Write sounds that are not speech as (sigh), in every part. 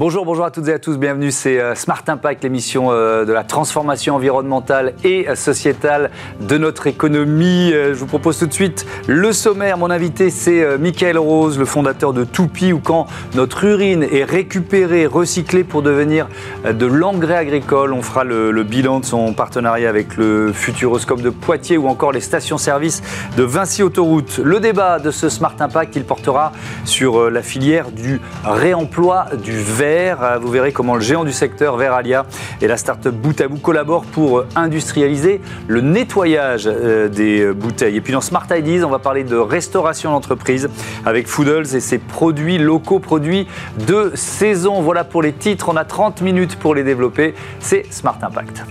Bonjour, bonjour à toutes et à tous, bienvenue, c'est euh, Smart Impact, l'émission euh, de la transformation environnementale et sociétale de notre économie. Euh, je vous propose tout de suite le sommaire. Mon invité, c'est Michael Rose, le fondateur de Toupi, où quand notre urine est récupérée, recyclée pour devenir de l'engrais agricole, on fera le, bilan de son partenariat avec le Futuroscope de Poitiers ou encore les stations-service de Vinci Autoroute. Le débat de ce Smart Impact, il portera sur la filière du réemploi du verre euh, vous verrez comment le géant du secteur, Veralia, et la start-up Bout à collaborent pour industrialiser le nettoyage euh, des bouteilles. Et puis dans Smart Ideas, on va parler de restauration d'entreprise avec Foodles et ses produits locaux, produits de saison. Voilà pour les titres. On a 30 minutes pour les développer. C'est Smart Impact.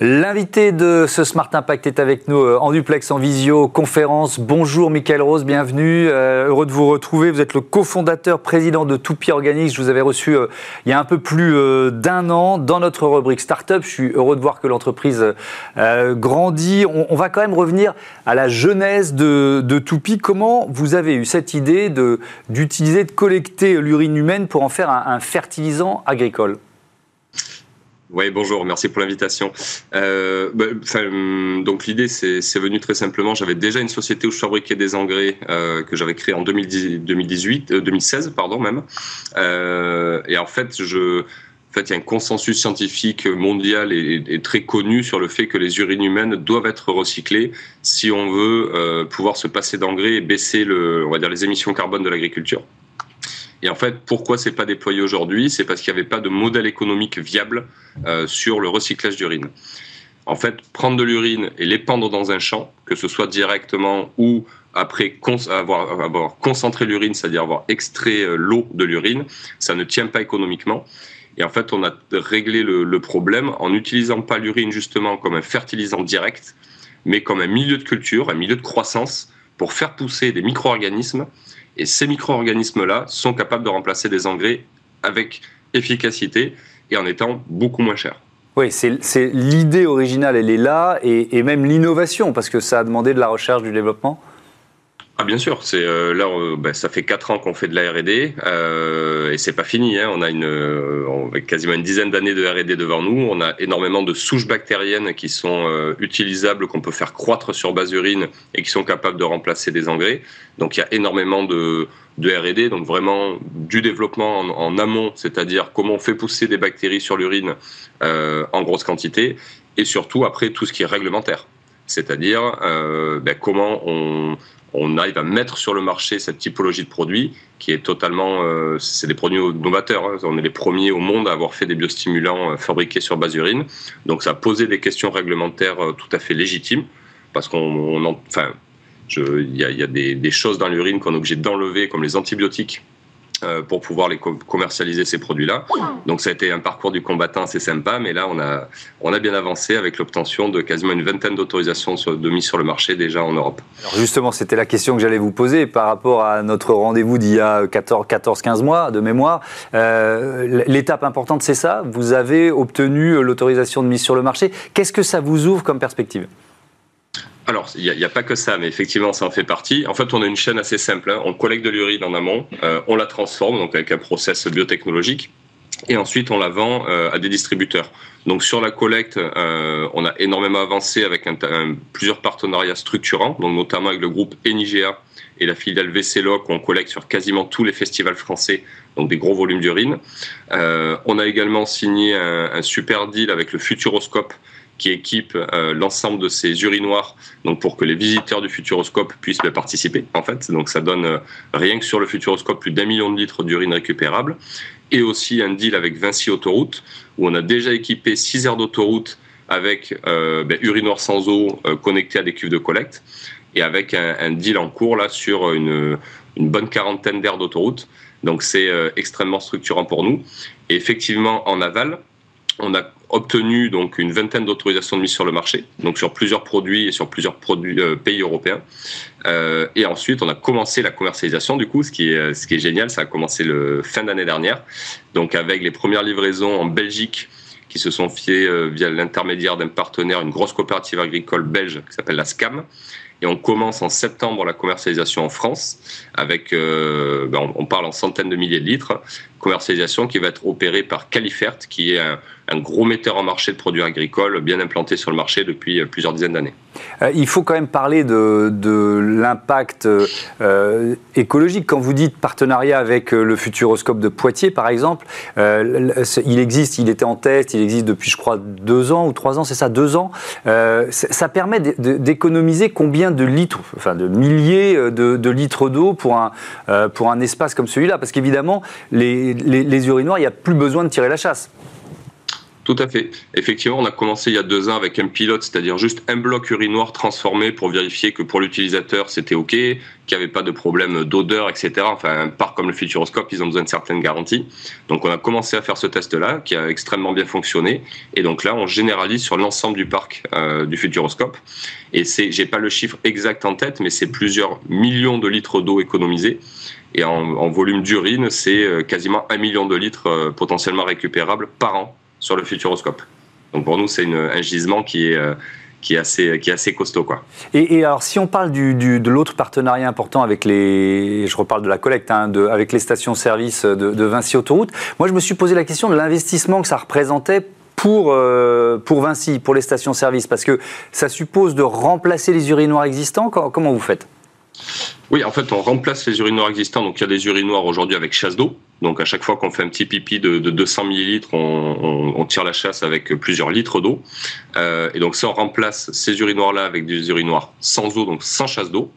L'invité de ce Smart Impact est avec nous euh, en duplex, en visio, conférence. Bonjour Michael Rose, bienvenue. Euh, heureux de vous retrouver. Vous êtes le cofondateur, président de Toupie Organics. Je vous avais reçu euh, il y a un peu plus d'un an dans notre rubrique Startup. Je suis heureux de voir que l'entreprise grandit. On, va quand même revenir à la genèse de, de Toupie. Comment vous avez eu cette idée d'utiliser, de, collecter l'urine humaine pour en faire un fertilisant agricole? Oui, bonjour, merci pour l'invitation. Euh, bah, donc l'idée, c'est venu très simplement. J'avais déjà une société où je fabriquais des engrais euh, que j'avais créé en 2018, 2016, euh, pardon même. Et en fait, en fait, il y a un consensus scientifique mondial et, très connu sur le fait que les urines humaines doivent être recyclées si on veut pouvoir se passer d'engrais et baisser les émissions carbone de l'agriculture. Et en fait, pourquoi c'est pas déployé aujourd'hui? C'est parce qu'il n'y avait pas de modèle économique viable euh, sur le recyclage d'urine. En fait, prendre de l'urine et l'épandre dans un champ, que ce soit directement ou après avoir, concentré l'urine, c'est-à-dire avoir extrait euh, l'eau de l'urine, ça ne tient pas économiquement. Et en fait, on a réglé le, le problème en n'utilisant pas l'urine justement comme un fertilisant direct, mais comme un milieu de culture, un milieu de croissance pour faire pousser des micro-organismes et ces micro-organismes-là sont capables de remplacer des engrais avec efficacité et en étant beaucoup moins chers. Oui, c'est l'idée originale, elle est là, et, et même l'innovation, parce que ça a demandé de la recherche, du développement ah bien sûr, c'est euh, là euh, ben, ça fait quatre ans qu'on fait de la R&D euh, et c'est pas fini. Hein. On a une on a quasiment une dizaine d'années de R&D devant nous. On a énormément de souches bactériennes qui sont utilisables, qu'on peut faire croître sur base urine et qui sont capables de remplacer des engrais. Donc il y a énormément de de R&D, donc vraiment du développement en, amont, c'est-à-dire comment on fait pousser des bactéries sur l'urine en grosse quantité, et surtout après tout ce qui est réglementaire, c'est-à-dire ben, comment on on arrive à mettre sur le marché cette typologie de produits qui est totalement, euh, c'est des produits novateurs. Hein. On est les premiers au monde à avoir fait des biostimulants euh, fabriqués sur base urine. Donc ça a posé des questions réglementaires euh, tout à fait légitimes parce qu'on, enfin, il y a, des, des, choses dans l'urine qu'on est obligé d'enlever, comme les antibiotiques, pour pouvoir les commercialiser ces produits-là. Donc ça a été un parcours du combattant assez sympa, mais là on a, on a bien avancé avec l'obtention de quasiment une vingtaine d'autorisations de mise sur le marché déjà en Europe. Alors justement, c'était la question que j'allais vous poser par rapport à notre rendez-vous d'il y a 14-15 mois de mémoire. Euh, l'étape importante, c'est ça? Vous avez obtenu l'autorisation de mise sur le marché. Qu'est-ce que ça vous ouvre comme perspective? Alors, il n'y a, pas que ça, mais effectivement, ça en fait partie. En fait, on a une chaîne assez simple. Hein. On collecte de l'urine en amont, euh, on la transforme, donc avec un process biotechnologique, et ensuite on la vend euh, à des distributeurs. Donc sur la collecte, euh, on a énormément avancé avec plusieurs partenariats structurants, donc notamment avec le groupe Enigea et la filiale VCLOC, où on collecte sur quasiment tous les festivals français, donc des gros volumes d'urine. on a également signé un, un super deal avec le Futuroscope, qui équipe euh, l'ensemble de ces urinoirs, donc pour que les visiteurs du Futuroscope puissent participer, en fait. Donc ça donne euh, rien que sur le Futuroscope plus d'un million de litres d'urine récupérable, et aussi un deal avec Vinci Autoroute, où on a déjà équipé six aires d'autoroute avec euh, ben, urinoirs sans eau connectés à des cuves de collecte, et avec un, un deal en cours là sur une, une bonne quarantaine d'aires d'autoroute. Donc c'est extrêmement structurant pour nous. Et effectivement, en aval, on a obtenu donc une vingtaine d'autorisations de mise sur le marché, donc sur plusieurs produits et sur plusieurs euh, pays européens. Euh, et ensuite, on a commencé la commercialisation du coup, ce qui est, ce qui est génial, ça a commencé le fin d'année dernière, donc avec les premières livraisons en Belgique qui se sont faites euh, via l'intermédiaire d'un partenaire, une grosse coopérative agricole belge qui s'appelle la SCAM. Et on commence en septembre la commercialisation en France, avec, euh, ben, on parle en centaines de milliers de litres, commercialisation qui va être opérée par Califert, qui est un, gros metteur en marché de produits agricoles bien implanté sur le marché depuis euh, plusieurs dizaines d'années. Euh, il faut quand même parler de, l'impact écologique. Quand vous dites partenariat avec le Futuroscope de Poitiers, par exemple, il existe, il était en test, il existe depuis, je crois, deux ans ou trois ans, c'est ça, deux ans. ça permet d'économiser combien de litres, enfin de milliers de, litres d'eau pour un, pour un espace comme celui-là? Parce qu'évidemment, les, urinoirs, il n'y a plus besoin de tirer la chasse. Tout à fait. Effectivement, on a commencé il y a deux ans avec un pilote, c'est-à-dire juste un bloc urinoir transformé pour vérifier que pour l'utilisateur c'était OK, qu'il n'y avait pas de problème d'odeur, etc. Enfin, un parc comme le Futuroscope, ils ont besoin de certaines garanties. Donc, on a commencé à faire ce test-là, qui a extrêmement bien fonctionné. Et donc là, on généralise sur l'ensemble du parc euh, du Futuroscope. Et c'est, j'ai pas le chiffre exact en tête, mais c'est plusieurs millions de litres d'eau économisés. Et en, volume d'urine, c'est euh, quasiment un million de litres euh, potentiellement récupérables par an sur le futuroscope. Donc pour nous, c'est un gisement qui est, euh, qui est, assez, qui est assez costaud. Quoi. Et, alors, si on parle du, de l'autre partenariat important avec les. Je reparle de la collecte, hein, de, avec les stations-service de, de, Vinci Autoroute, moi je me suis posé la question de l'investissement que ça représentait pour, pour Vinci, pour les stations-service, parce que ça suppose de remplacer les urinoirs existants. Comment vous faites? Oui, en fait, on remplace les urinoirs existants. Donc, il y a des urinoirs aujourd'hui avec chasse d'eau. Donc, à chaque fois qu'on fait un petit pipi de, 200 millilitres, on, tire la chasse avec plusieurs litres d'eau. Euh, et donc, ça, on remplace ces urinoirs-là avec des urinoirs sans eau, donc sans chasse d'eau,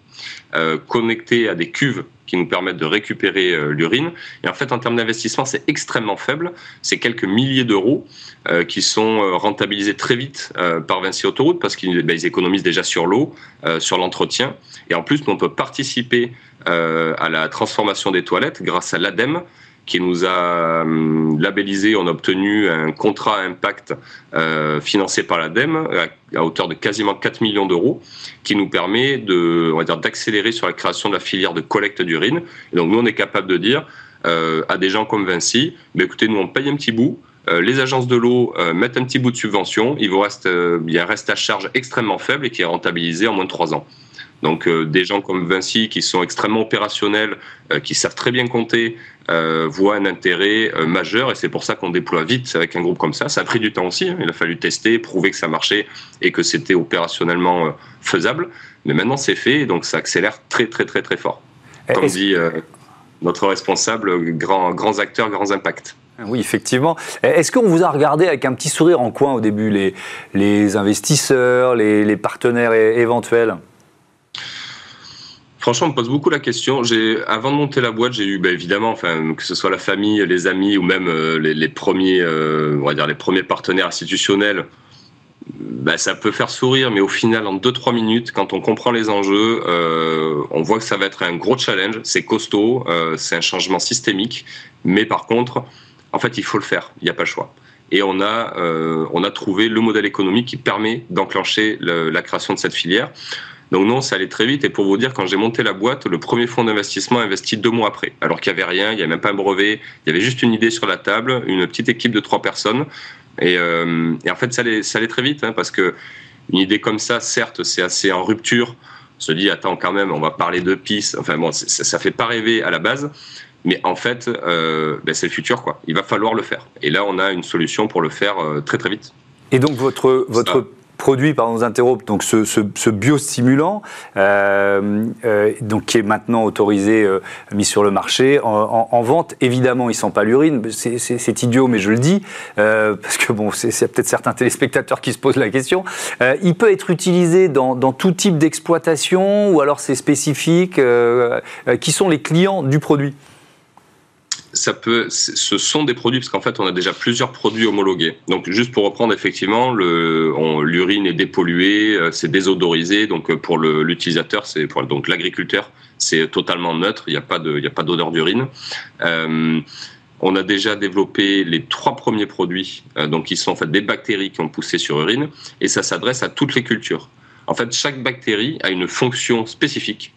euh, connectés à des cuves qui nous permettent de récupérer euh, l'urine. Et en fait, en termes d'investissement, c'est extrêmement faible. C'est quelques milliers d'euros euh, qui sont euh, rentabilisés très vite par Vinci Autoroute parce qu'ils ben, économisent déjà sur l'eau, sur l'entretien. Et en plus, on peut participer à la transformation des toilettes grâce à l'ADEME, qui nous a hum, labellisé, on a obtenu un contrat impact euh, financé par l'ADEME à, hauteur de quasiment 4 millions d'euros, qui nous permet de, on d'accélérer sur la création de la filière de collecte d'urine. Donc nous, on est capable de dire euh, à des gens comme Vinci, mais écoutez, nous on paye un petit bout. Euh, les agences de l'eau mettent un petit bout de subvention, il vous reste, il y a un reste à charge extrêmement faible et qui est rentabilisé en moins de 3 ans. Donc des gens comme Vinci qui sont extrêmement opérationnels, qui savent très bien compter, euh, voit un intérêt euh, majeur et c'est pour ça qu'on déploie vite avec un groupe comme ça. Ça a pris du temps aussi, hein. il a fallu tester, prouver que ça marchait et que c'était opérationnellement euh, faisable. Mais maintenant c'est fait donc ça accélère très très très très fort. Comme dit notre responsable, grand, grands acteurs, grands impacts. Oui, effectivement. Est-ce qu'on vous a regardé avec un petit sourire en coin au début, les, les investisseurs, les, les partenaires éventuels? Franchement, on me pose beaucoup la question. J'ai, avant de monter la boîte, j'ai eu, bah, évidemment, enfin, que ce soit la famille, les amis ou même euh, les, premiers, euh, on va dire les premiers partenaires institutionnels. Bah, ça peut faire sourire, mais au final, en 2-3 minutes, quand on comprend les enjeux, euh, on voit que ça va être un gros challenge. C'est costaud, c'est un changement systémique, mais par contre, en fait, il faut le faire. Il n'y a pas le choix et on a, on a trouvé le modèle économique qui permet d'enclencher la création de cette filière. Donc non, ça allait très vite. Et pour vous dire, quand j'ai monté la boîte, le premier fonds d'investissement a investi deux mois après. Alors qu'il n'y avait rien, il n'y avait même pas un brevet, il y avait juste une idée sur la table, une petite équipe de trois personnes. Et, euh, en fait, ça allait, ça allait très vite, hein, parce que une idée comme ça, certes, c'est assez en rupture. On se dit, attends, quand même, on va parler de pistes. Enfin bon, ça, ne fait pas rêver à la base. Mais en fait, euh, ben, c'est le futur, quoi. Il va falloir le faire. Et là, on a une solution pour le faire euh, très très vite. Et donc votre votre produit par nos interrupts, donc ce, ce, biostimulant, euh, euh, donc qui est maintenant autorisé, euh, mis sur le marché, en, vente. Évidemment, il sent pas l'urine, c'est idiot, mais je le dis parce que bon, c'est peut-être certains téléspectateurs qui se posent la question. il peut être utilisé dans, dans tout type d'exploitation ou alors c'est spécifique. qui sont les clients du produit? Ça peut, ce sont des produits parce qu'en fait on a déjà plusieurs produits homologués. Donc juste pour reprendre effectivement, l'urine est dépolluée, euh, c'est désodorisé. Donc euh, pour l'utilisateur, c'est pour donc l'agriculteur, c'est totalement neutre. Il n'y a pas de, il y a pas d'odeur d'urine. Euh, on a déjà développé les trois premiers produits, donc qui sont en fait des bactéries qui ont poussé sur urine, et ça s'adresse à toutes les cultures. En fait, chaque bactérie a une fonction spécifique.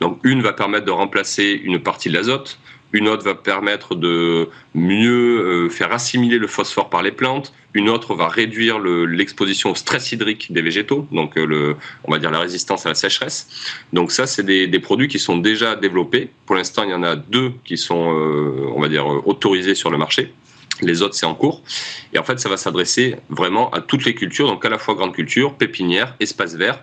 Donc une va permettre de remplacer une partie de l'azote, une autre va permettre de mieux euh, faire assimiler le phosphore par les plantes, une autre va réduire l'exposition au stress hydrique des végétaux, donc euh, on va dire la résistance à la sécheresse. Donc ça, c'est des, produits qui sont déjà développés. Pour l'instant, il y en a deux qui sont, euh, on va dire, autorisés sur le marché. Les autres, c'est en cours. Et en fait, ça va s'adresser vraiment à toutes les cultures, donc à la fois grande culture, pépinière, espace vert.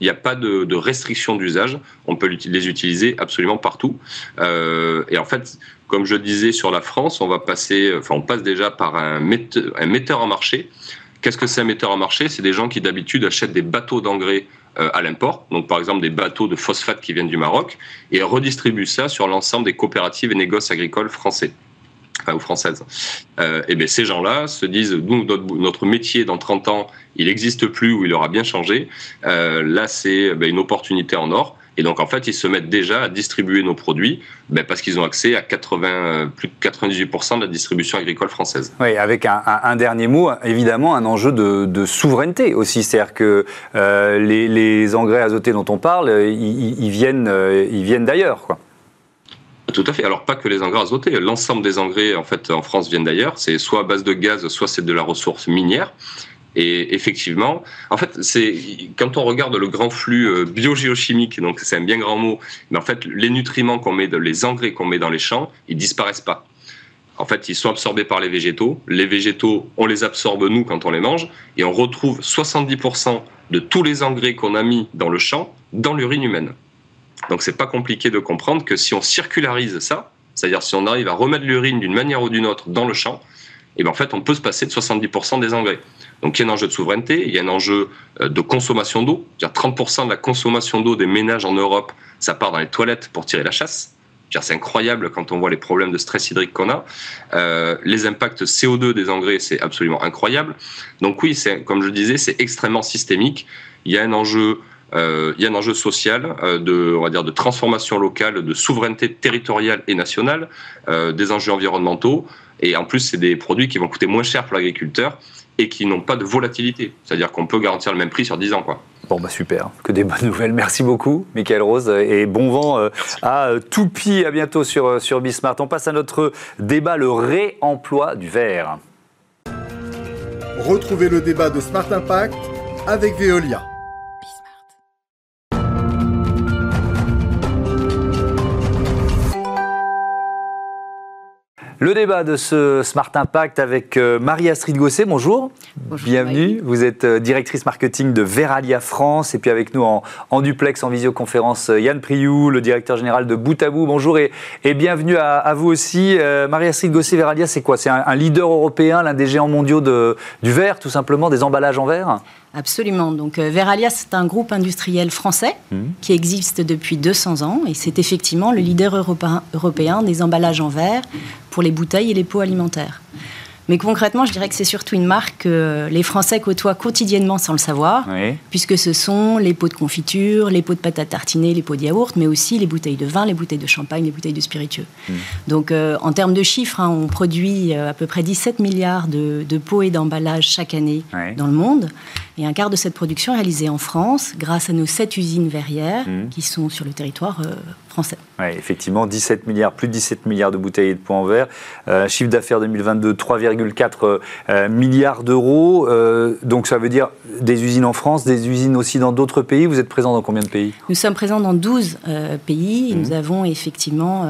Il n'y a pas de, restriction d'usage. On peut les utiliser absolument partout. Euh, et en fait, comme je disais sur la France, on passe déjà par un metteur, un metteur en marché. Qu'est-ce que c'est un metteur en marché? C'est des gens qui d'habitude achètent des bateaux d'engrais euh, à l'import, donc par exemple des bateaux de phosphate qui viennent du Maroc, et redistribuent ça sur l'ensemble des coopératives et négoces agricoles français ou françaises. Euh, et bien ces gens-là se disent, nous, notre, métier dans 30 ans, il n'existe plus ou il aura bien changé. Euh, là, c'est ben, une opportunité en or. Et donc, en fait, ils se mettent déjà à distribuer nos produits ben, parce qu'ils ont accès à 80, plus de 98% de la distribution agricole française. Oui, avec un, dernier mot, évidemment, un enjeu de, souveraineté aussi. C'est-à-dire que euh, les, engrais azotés dont on parle, ils, viennent, ils viennent d'ailleurs. Tout à fait. Alors pas que les engrais azotés, l'ensemble des engrais en fait en France viennent d'ailleurs. C'est soit à base de gaz, soit c'est de la ressource minière. Et effectivement, en fait, c'est quand on regarde le grand flux euh, biogéochimique, donc c'est un bien grand mot, mais en fait, les nutriments qu'on met, les engrais qu'on met dans les champs, ils disparaissent pas. En fait, ils sont absorbés par les végétaux. Les végétaux, on les absorbe nous quand on les mange, et on retrouve 70% de tous les engrais qu'on a mis dans le champ dans l'urine humaine. Donc c'est pas compliqué de comprendre que si on circularise ça, c'est-à-dire si on arrive à remettre l'urine d'une manière ou d'une autre dans le champ, et eh bien en fait on peut se passer de 70% des engrais. Donc il y a un enjeu de souveraineté, il y a un enjeu euh, de consommation d'eau. 30% de la consommation d'eau des ménages en Europe, ça part dans les toilettes pour tirer la chasse. C'est incroyable quand on voit les problèmes de stress hydrique qu'on a. Euh, les impacts CO2 des engrais, c'est absolument incroyable. Donc oui, comme je disais, c'est extrêmement systémique. Il y a un enjeu euh, il y a un enjeu social, euh, de, on va dire, de transformation locale, de souveraineté territoriale et nationale, euh, des enjeux environnementaux, et en plus, c'est des produits qui vont coûter moins cher pour l'agriculteur et qui n'ont pas de volatilité. C'est-à-dire qu'on peut garantir le même prix sur 10 ans. Quoi. Bon, bah super, que des bonnes nouvelles. Merci beaucoup, Michael Rose, et bon vent à Toupie. À bientôt sur, sur Bismart. On passe à notre débat, le réemploi du verre. Retrouvez le débat de Smart Impact avec Veolia. Le débat de ce Smart Impact avec euh, Marie-Astrid Gosset, bonjour. Bienvenue. Vous êtes euh, directrice marketing de Veralia France et puis avec nous en, duplex, en visioconférence, euh, Yann Priou, le directeur général de Bout à Bout. Bonjour et, bienvenue à, vous aussi. Marie-Astrid Gosset, Veralia, c'est quoi? C'est un, leader européen, l'un des géants mondiaux du verre, tout simplement, des emballages en verre? Absolument. Donc euh, Veralia, c'est un groupe industriel français mmh. qui existe depuis 200 ans et c'est effectivement le leader européen, européen des emballages en verre pour les bouteilles et les pots alimentaires. Mais concrètement, je dirais que c'est surtout une marque que les Français côtoient quotidiennement sans le savoir, puisque ce sont les pots de confiture, les pots de pâte à tartiner, les pots de yaourt, mais aussi les bouteilles de vin, les bouteilles de champagne, les bouteilles de spiritueux. Hmm. Donc, euh, en termes de chiffres, hein, on produit euh, à peu près 17 milliards de, pots et d'emballages chaque année dans le monde. Et un quart de cette production est réalisée en France grâce à nos sept usines verrières hmm. qui sont sur le territoire euh, français. effectivement, 17 milliards, plus de 17 milliards de bouteilles et de pots en verre. Euh, chiffre d'affaires 2022, 3,4 euh, milliards d'euros. Euh, donc ça veut dire des usines en France, des usines aussi dans d'autres pays. Vous êtes présent dans combien de pays? Nous sommes présents dans 12 pays et nous mhm. avons effectivement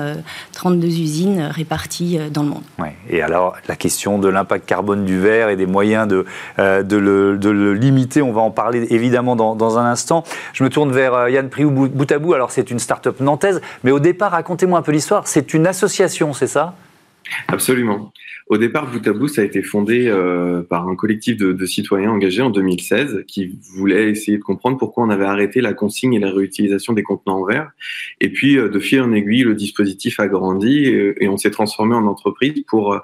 32 usines réparties dans le monde. Et alors, la question de l'impact carbone du verre et des moyens de, de, le, limiter, on va en parler évidemment dans, un instant. Je me tourne vers Yann Priou Boutabou. Alors, c'est une start-up nantaise mais au départ, racontez-moi un peu l'histoire. C'est une association, c'est ça? Absolument. Au départ, Bout à Bout, ça a été fondé euh, par un collectif de, citoyens engagés en 2016 qui voulaient essayer de comprendre pourquoi on avait arrêté la consigne et la réutilisation des contenants en verre. Et puis, euh, de fil en aiguille, le dispositif a grandi et, on s'est transformé en entreprise pour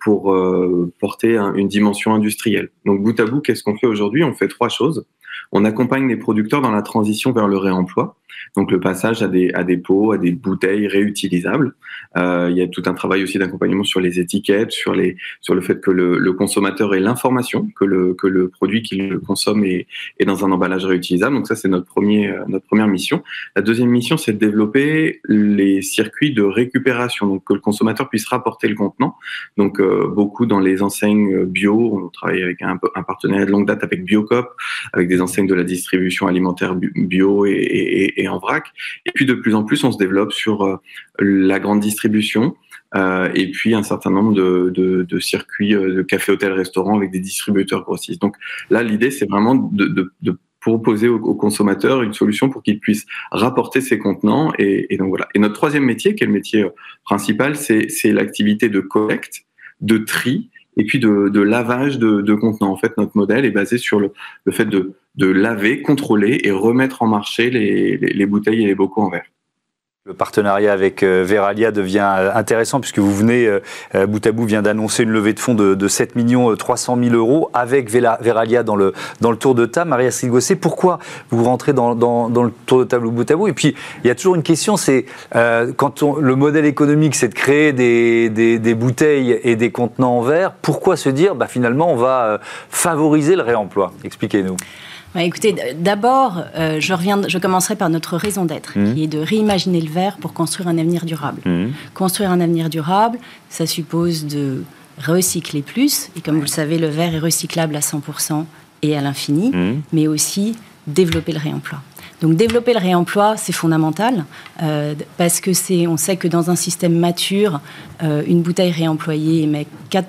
pour euh, porter une dimension industrielle. Donc, Bout à Bout, qu'est-ce qu'on fait aujourd'hui? On fait trois choses. On accompagne les producteurs dans la transition vers le réemploi. Donc le passage à des, à des pots, à des bouteilles réutilisables. Euh, il y a tout un travail aussi d'accompagnement sur les étiquettes, sur, les, sur le fait que le, le consommateur ait l'information que le, que le produit qu'il consomme est, est, dans un emballage réutilisable. Donc ça, c'est notre, premier, euh, notre première mission. La deuxième mission, c'est de développer les circuits de récupération, donc que le consommateur puisse rapporter le contenant. Donc euh, beaucoup dans les enseignes bio, on travaille avec un, un, partenariat de longue date avec Biocop, avec des enseignes de la distribution alimentaire bio et, en vrac. Et puis de plus en plus, on se développe sur euh, la grande distribution. Euh, et puis un certain nombre de, circuits euh, de café, hôtel, restaurant avec des distributeurs grossistes. Donc là, l'idée, c'est vraiment de, proposer aux, consommateurs une solution pour qu'ils puissent rapporter ces contenants. Et, donc voilà. Et notre troisième métier, qui est le métier principal, c'est l'activité de collecte, de tri et puis de, lavage de, contenants. En fait, notre modèle est basé sur le fait de, de, laver, contrôler et remettre en marché les, les, les bouteilles et les bocaux en verre. Le partenariat avec euh, Veralia devient euh, intéressant puisque vous venez, euh, bout à bout vient d'annoncer une levée de fonds de, de 7 millions 300 000 euros avec Veralia dans le, dans le tour de table. Maria Silgossé, pourquoi vous rentrez dans, dans, le tour de table bout à bout? Et puis, il y a toujours une question, c'est quand le modèle économique, c'est de créer des, des, des, bouteilles et des contenants en verre, pourquoi se dire, bah, finalement, on va favoriser le réemploi? Expliquez-nous. Bah, écoutez, d'abord, euh, je, reviens, je commencerai par notre raison d'être, mmh. qui est de réimaginer le verre pour construire un avenir durable. Mmh. Construire un avenir durable, ça suppose de recycler plus, et comme vous le savez, le verre est recyclable à 100% et à l'infini, mmh. mais aussi développer le réemploi. Donc développer le réemploi, c'est fondamental euh, parce que c'est, on sait que dans un système mature, euh, une bouteille réemployée émet 4,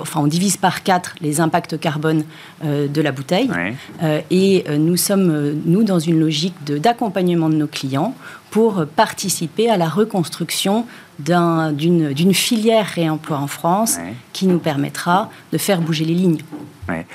enfin on divise par 4 les impacts carbone euh, de la bouteille. Ouais. Et nous sommes nous dans une logique de, d'accompagnement de nos clients pour participer à la reconstruction d'une filière réemploi en France ouais. qui nous permettra de faire bouger les lignes. Ouais.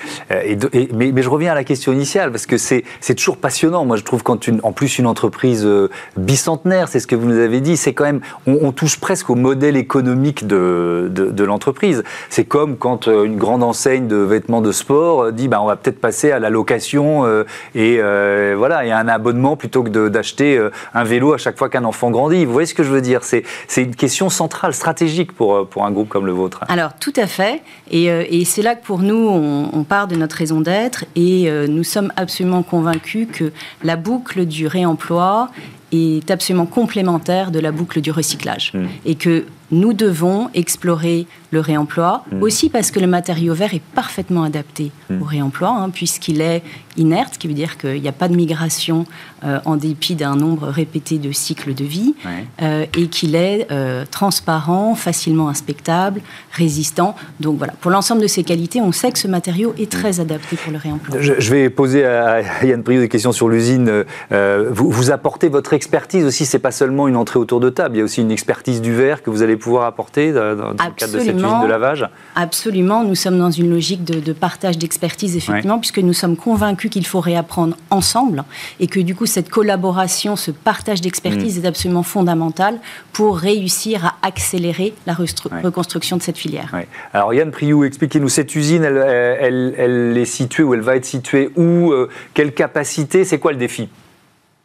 Et de, et, mais, mais, je reviens à la question initiale, parce que c'est toujours passionnant. Moi, je trouve quand une, en plus une entreprise euh, bicentenaire, c'est ce que vous nous avez dit, c'est quand même, on, on, touche presque au modèle économique de, de, de l'entreprise. C'est comme quand euh, une grande enseigne de vêtements de sport euh, dit, bah, on va peut-être passer à la location euh, et euh, voilà, et un abonnement plutôt que d'acheter un vélo à chaque fois qu'un enfant grandit. Vous voyez ce que je veux dire? C'est une question centrale, stratégique pour, pour un groupe comme le vôtre. Alors, tout à fait. Et, et c'est là que pour nous, on on, part de notre raison d'être et euh, nous sommes absolument convaincus que la boucle du réemploi est absolument complémentaire de la boucle du recyclage. Mmh. Et que nous devons explorer le réemploi, mmh. aussi parce que le matériau vert est parfaitement adapté mmh. au réemploi, hein, puisqu'il est inerte, ce qui veut dire qu'il n'y a pas de migration euh, en dépit d'un nombre répété de cycles de vie, ouais. euh, et qu'il est euh, transparent, facilement inspectable, résistant. Donc voilà, pour l'ensemble de ces qualités, on sait que ce matériau est très adapté pour le réemploi. Je, je vais poser à Yann Priou des questions sur l'usine. Vous, vous apportez votre expertise aussi, c'est pas seulement une entrée autour de table, il y a aussi une expertise du verre que vous allez pouvoir apporter dans, le cadre de cette usine de lavage Absolument, nous sommes dans une logique de, de partage d'expertise, effectivement, ouais. puisque nous sommes convaincus qu'il faut réapprendre ensemble et que du coup, cette collaboration, ce partage d'expertise mmh. est absolument fondamental pour réussir à accélérer la ouais. reconstruction de cette filière. Ouais. Alors Yann Priou, expliquez-nous, cette usine, elle, elle, elle, est située où elle va être située où euh, Quelle capacité C'est quoi le défi?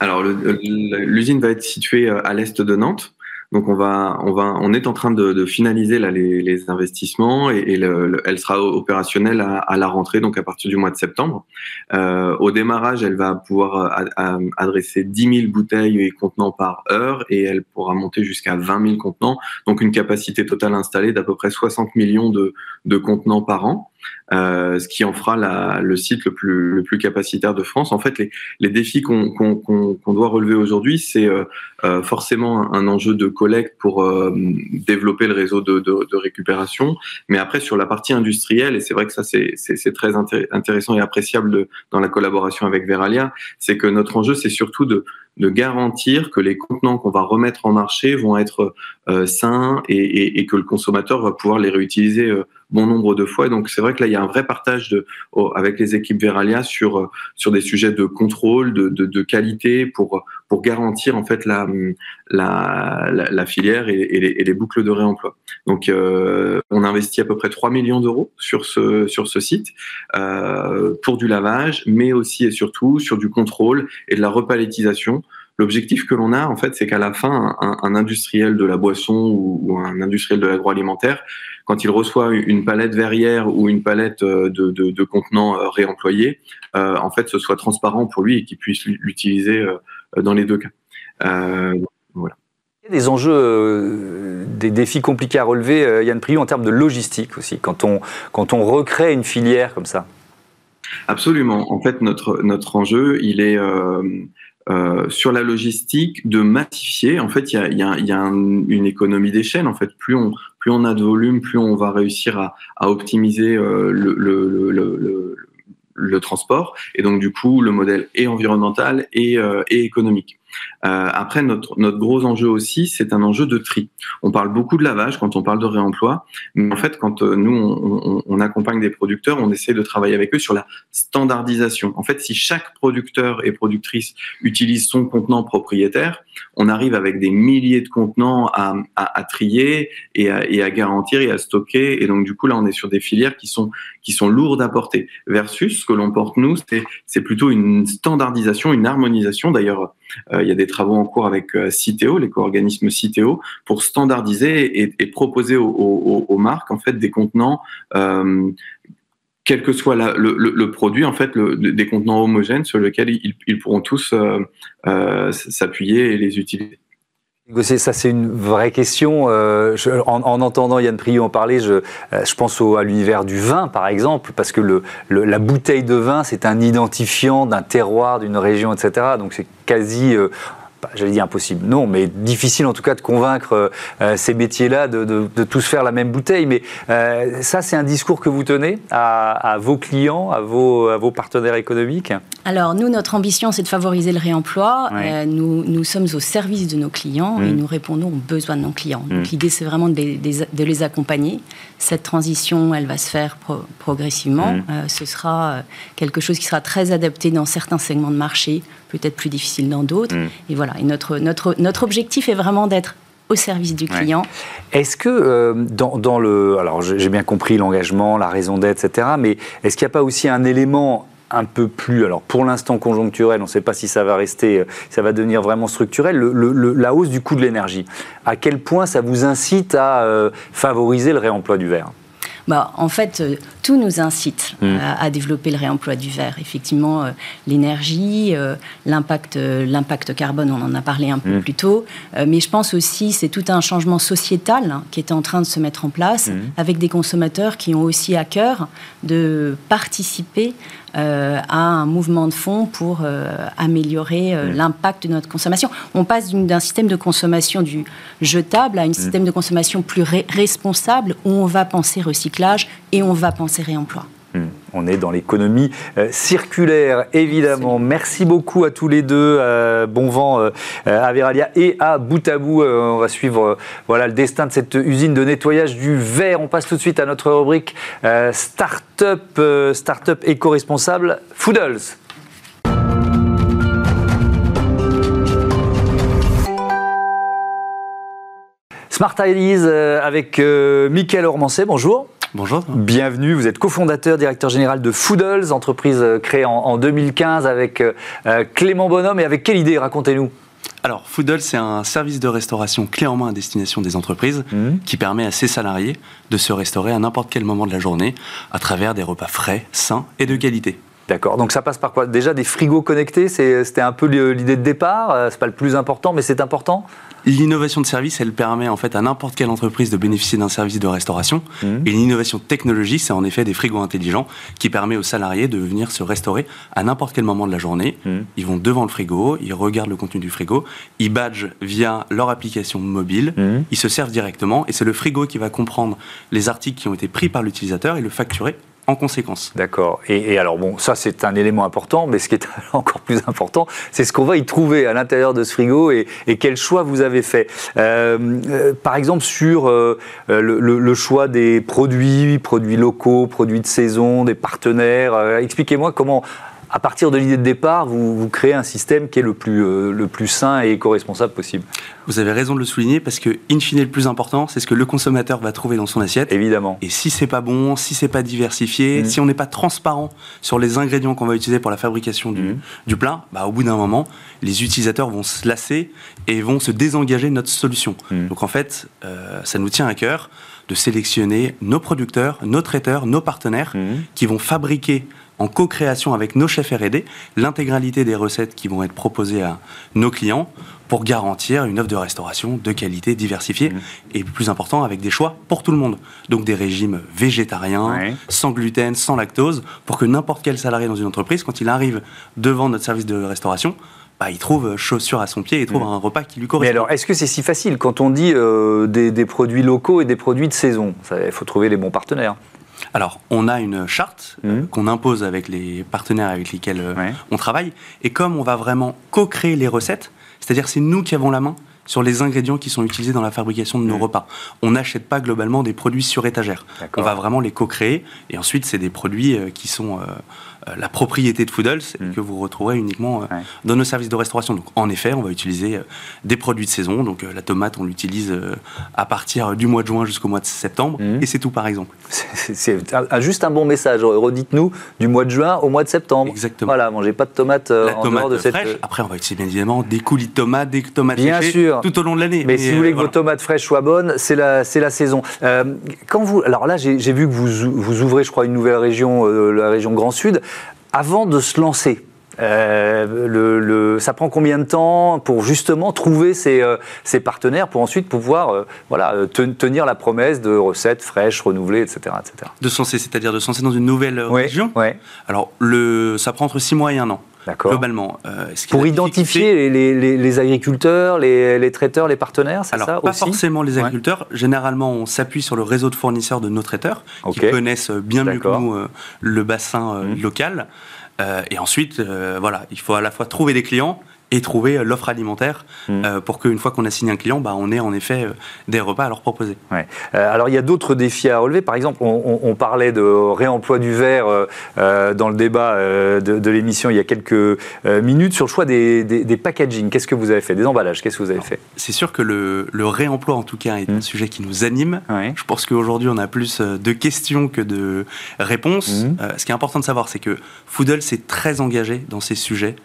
Alors, l'usine va être située euh, à l'est de Nantes. Donc on va, on va, on est en train de, finaliser là les, investissements et, le, le, elle sera opérationnelle à, la rentrée, donc à partir du mois de septembre. Euh, au démarrage, elle va pouvoir a, a, adresser 10 000 bouteilles et contenants par heure et elle pourra monter jusqu'à 20 000 contenants, donc une capacité totale installée d'à peu près 60 millions de, de contenants par an. Euh, ce qui en fera la, le site le plus, le plus capacitaire de France. En fait, les, les défis qu'on qu qu doit relever aujourd'hui, c'est euh, euh, forcément un, un, enjeu de collecte pour euh, développer le réseau de, de, de, récupération, mais après sur la partie industrielle, et c'est vrai que ça c'est très intéressant et appréciable de, dans la collaboration avec Veralia, c'est que notre enjeu c'est surtout de, de garantir que les contenants qu'on va remettre en marché vont être euh, sains et, et, et, que le consommateur va pouvoir les réutiliser euh, bon nombre de fois. Donc c'est vrai que là il y a un vrai partage de, avec les équipes Veralia sur sur des sujets de contrôle, de, de, de qualité pour pour garantir en fait la la, la, filière et, les, boucles de réemploi. Donc, on investit à peu près 3 millions d'euros sur ce sur ce site pour du lavage, mais aussi et surtout sur du contrôle et de la repalettisation L'objectif que l'on a, en fait, c'est qu'à la fin, un, industriel de la boisson ou, un industriel de l'agroalimentaire, quand il reçoit une palette verrière ou une palette euh, de, contenants euh, réemployés, euh, en fait, ce soit transparent pour lui et qu'il puisse l'utiliser dans les deux cas. voilà. Il y a des enjeux, des défis compliqués à relever, Yann Priou, en termes de logistique aussi, quand on, quand on recrée une filière comme ça. Absolument. En fait, notre, notre enjeu, il est euh, sur la logistique de massifier. En fait, il y a, y a, y a une économie d'échelle. En fait, plus on plus on a de volume, plus on va réussir à, à optimiser euh, le, le, le, le, transport. Et donc, du coup, le modèle est environnemental et, euh, et économique. Euh, après, notre, notre gros enjeu aussi, c'est un enjeu de tri. On parle beaucoup de lavage quand on parle de réemploi, mais en fait, quand euh, nous, on, on, accompagne des producteurs, on essaie de travailler avec eux sur la standardisation. En fait, si chaque producteur et productrice utilise son contenant propriétaire, on arrive avec des milliers de contenants à, à, à trier et à, et à, garantir et à stocker. Et donc, du coup, là, on est sur des filières qui sont, qui sont lourdes à porter. Versus ce que l'on porte, nous, c'est plutôt une standardisation, une harmonisation. D'ailleurs, euh, il y a des travaux en cours avec euh, Citeo, l'éco-organisme Citeo, pour standardiser et, proposer aux, marques en fait des contenants euh, quel que soit le, produit, en fait, des contenants homogènes sur lesquels ils, pourront tous s'appuyer et les utiliser. Ça, c'est une vraie question. Euh, en, entendant Yann Priou en parler, je, euh, je pense à l'univers du vin, par exemple, parce que la bouteille de vin, c'est un identifiant d'un terroir, d'une région, etc. Donc, c'est quasi. Euh, j'allais dire impossible, non, mais difficile en tout cas de convaincre euh, euh, ces métiers-là de, de, tous faire la même bouteille. Mais euh, ça, c'est un discours que vous tenez à, vos clients, à vos, à vos, partenaires économiques? Alors, nous, notre ambition, c'est de favoriser le réemploi. nous, nous, sommes au service de nos clients et mmh. nous répondons aux besoins de nos clients. Donc, mmh. l'idée, c'est vraiment de les, de les, accompagner. Cette transition, elle va se faire progressivement. Mmh. ce sera quelque chose qui sera très adapté dans certains segments de marché peut-être plus difficile dans d'autres. Mm. Et voilà, et notre, notre, notre objectif est vraiment d'être au service du client. Est-ce que euh, dans, dans, le... Alors j'ai bien compris l'engagement, la raison d'être, etc. Mais est-ce qu'il n'y a pas aussi un élément un peu plus, alors pour l'instant conjoncturel, on ne sait pas si ça va rester, euh, ça va devenir vraiment structurel, le, la hausse du coût de l'énergie? À quel point ça vous incite à euh, favoriser le réemploi du verre? Bah, en fait, euh, tout nous incite mm. à, développer le réemploi du verre. Effectivement, euh, l'énergie, euh, l'impact, l'impact carbone, on en a parlé un peu mm. plus tôt. mais je pense aussi, c'est tout un changement sociétal hein, qui est en train de se mettre en place, mm. avec des consommateurs qui ont aussi à cœur de participer euh, à un mouvement de fond pour euh, améliorer euh, l'impact de notre consommation. On passe d'un système de consommation du jetable à un système de consommation plus responsable où on va penser recyclage et on va penser réemploi. Hmm. On est dans l'économie euh, circulaire, évidemment. Merci beaucoup à tous les deux. Euh, bon vent euh, à Veralia et à bout à bout. on va suivre voilà, le destin de cette usine de nettoyage du verre. On passe tout de suite à notre rubrique Startup, Startup éco-responsable Foodles. Smart Ideas avec Mickaël Ormancé. Bonjour. Bonjour. Bienvenue, vous êtes cofondateur, directeur général de Foodles, entreprise euh, créée en, 2015 avec euh, euh, Clément Bonhomme. Et avec quelle idée Racontez-nous. Alors, Foodles, c'est un service de restauration clé en main à destination des entreprises mmh. qui permet à ses salariés de se restaurer à n'importe quel moment de la journée à travers des repas frais, sains et de qualité. D'accord. Donc ça passe par quoi? Déjà des frigos connectés, c'était un peu l'idée de départ. C'est pas le plus important, mais c'est important? L'innovation de service, elle permet en fait à n'importe quelle entreprise de bénéficier d'un service de restauration. Mmh. Et l'innovation technologique, c'est en effet des frigos intelligents qui permet aux salariés de venir se restaurer à n'importe quel moment de la journée. Mmh. Ils vont devant le frigo, ils regardent le contenu du frigo, ils badgent via leur application mobile, mmh. ils se servent directement et c'est le frigo qui va comprendre les articles qui ont été pris par l'utilisateur et le facturer en conséquence. D'accord. Et, alors, bon, ça, c'est un élément important, mais ce qui est (laughs) encore plus important, c'est ce qu'on va y trouver à l'intérieur de ce frigo et, quel choix vous avez fait. Euh, euh, par exemple, sur euh, le, choix des produits, produits locaux, produits de saison, des partenaires. Expliquez-moi comment à partir de l'idée de départ, vous, vous, créez un système qui est le plus, euh, le plus sain et éco-responsable possible. Vous avez raison de le souligner parce que, in fine, le plus important, c'est ce que le consommateur va trouver dans son assiette. Évidemment. Et si c'est pas bon, si c'est pas diversifié, mmh. si on n'est pas transparent sur les ingrédients qu'on va utiliser pour la fabrication du, mmh. du plat, bah, au bout d'un moment, les utilisateurs vont se lasser et vont se désengager de notre solution. Mmh. Donc en fait, euh, ça nous tient à cœur de sélectionner nos producteurs, nos traiteurs, nos partenaires qui vont fabriquer en co-création avec nos chefs R&D l'intégralité des recettes qui vont être proposées à nos clients pour garantir une offre de restauration de qualité diversifiée mmh. et plus important avec des choix pour tout le monde. Donc des régimes végétariens, sans gluten, sans lactose, pour que n'importe quel salarié dans une entreprise, quand il arrive devant notre service de restauration, bah, il trouve chaussure à son pied et trouve mmh. un repas qui lui correspond. Mais alors, est-ce que c'est si facile quand on dit euh, des, produits locaux et des produits de saison? Il faut trouver les bons partenaires. Alors, on a une charte euh, mmh. qu'on impose avec les partenaires avec lesquels euh, on travaille. Et comme on va vraiment co-créer les recettes, c'est-à-dire c'est nous qui avons la main sur les ingrédients qui sont utilisés dans la fabrication de nos mmh. repas. On n'achète pas globalement des produits sur étagère. On va vraiment les co-créer. Et ensuite, c'est des produits euh, qui sont euh, la propriété de Foodles mm. que vous retrouverez uniquement euh, dans nos services de restauration. Donc en effet, on va utiliser euh, des produits de saison. Donc la tomate, on l'utilise à partir du mois de juin jusqu'au mois de septembre. Mm. Et c'est tout par exemple. C'est juste un bon message. Redites-nous du mois de juin au mois de septembre. Exactement. Voilà, mangez pas de tomates en dehors de cette. Fraîche. Après, on va utiliser bien évidemment des coulis de tomates, des tomates bien sûr. tout au long de l'année. Mais, si vous voulez que vos tomates fraîches soient bonnes, c'est la, la saison. quand vous, alors là, j'ai vu que vous, vous ouvrez, je crois, une nouvelle région, la région Grand Sud avant de se lancer, euh, le, ça prend combien de temps pour justement trouver ses, euh, partenaires pour ensuite pouvoir euh, voilà, tenir la promesse de recettes fraîches, renouvelées, etc. etc. De se lancer, c'est-à-dire de se lancer dans une nouvelle région? Alors, le, ça prend entre 6 mois et 1 an. Globalement. pour identifier les, agriculteurs, les, traiteurs, les partenaires, c'est ça Pas forcément les agriculteurs. Généralement, on s'appuie sur le réseau de fournisseurs de nos traiteurs, qui connaissent bien mieux que nous le bassin mmh. local. Euh, et ensuite, euh, voilà, il faut à la fois trouver des clients et trouver euh, l'offre alimentaire mmh. pour qu'une fois qu'on a signé un client, bah, on ait en effet des repas à leur proposer. Ouais. alors il y a d'autres défis à relever. Par exemple, on, parlait de réemploi du verre dans le débat de, l'émission il y a quelques minutes sur le choix des, des, packaging. Qu'est-ce que vous avez fait? Des emballages, qu'est-ce que vous avez fait? C'est sûr que le, le, réemploi en tout cas est un mmh. sujet qui nous anime. Je pense qu'aujourd'hui on a plus de questions que de réponses. Mmh. ce qui est important de savoir, c'est que Foodle s'est très engagé dans ces sujets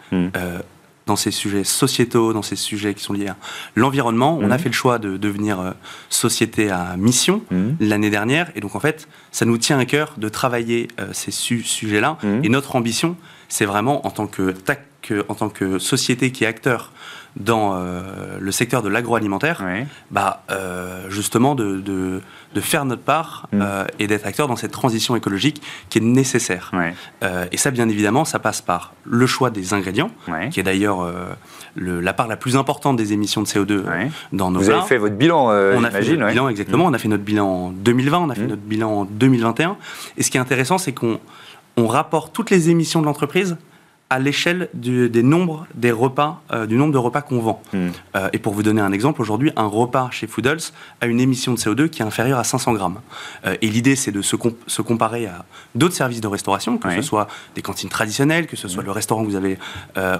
dans ces sujets sociétaux, dans ces sujets qui sont liés à l'environnement. On a mhm. fait le choix de devenir euh, société à mission mhm. l'année dernière. Et donc, en fait, ça nous tient à cœur de travailler euh, ces sujets-là. Mhm. Et notre ambition, c'est vraiment, en tant que, en tant que société qui est acteur dans euh, le secteur de l'agroalimentaire, bah, justement de, de, faire notre part et d'être acteur dans cette transition écologique qui est nécessaire. et ça, bien évidemment, ça passe par le choix des ingrédients, qui est d'ailleurs euh, la part la plus importante des émissions de CO2 dans nos Vous avez fait votre bilan, euh, On a fait notre bilan, exactement. Mm. On a fait notre bilan en 2020, on a fait mm. notre bilan en 2021. Et ce qui est intéressant, c'est qu'on on rapporte toutes les émissions de l'entreprise à l'échelle des nombres des repas, euh, du nombre de repas qu'on vend. Hmm. Euh, et pour vous donner un exemple, aujourd'hui, un repas chez Foodles a une émission de CO2 qui est inférieure à 500 grammes. Euh, et l'idée, c'est de se, se, comparer à d'autres services de restauration, que ce soit des cantines traditionnelles, que ce soit hmm. le restaurant que vous avez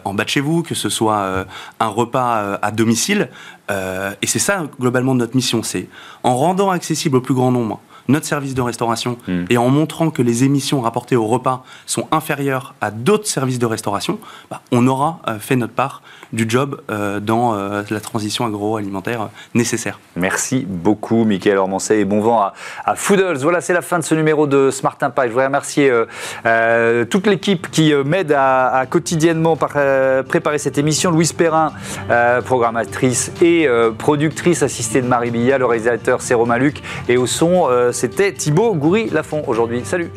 en bas de chez vous, que ce soit un repas à domicile. et c'est ça, globalement, notre mission. C'est en rendant accessible au plus grand nombre notre service de restauration hmm. et en montrant que les émissions rapportées au repas sont inférieures à d'autres services de restauration, bah, on aura euh, fait notre part du job euh, dans euh, la transition agroalimentaire nécessaire. Merci beaucoup, Mickaël Ormancet, et bon vent à, à Foodles. Voilà, c'est la fin de ce numéro de Smart Impact. Je voudrais remercier toute l'équipe qui m'aide à, quotidiennement préparer cette émission. Louise Perrin, programmatrice et productrice assistée de Marie Billa, le réalisateur c'est Romain Luc, et au son c'était Thibaut Goury-Lafont aujourd'hui. Salut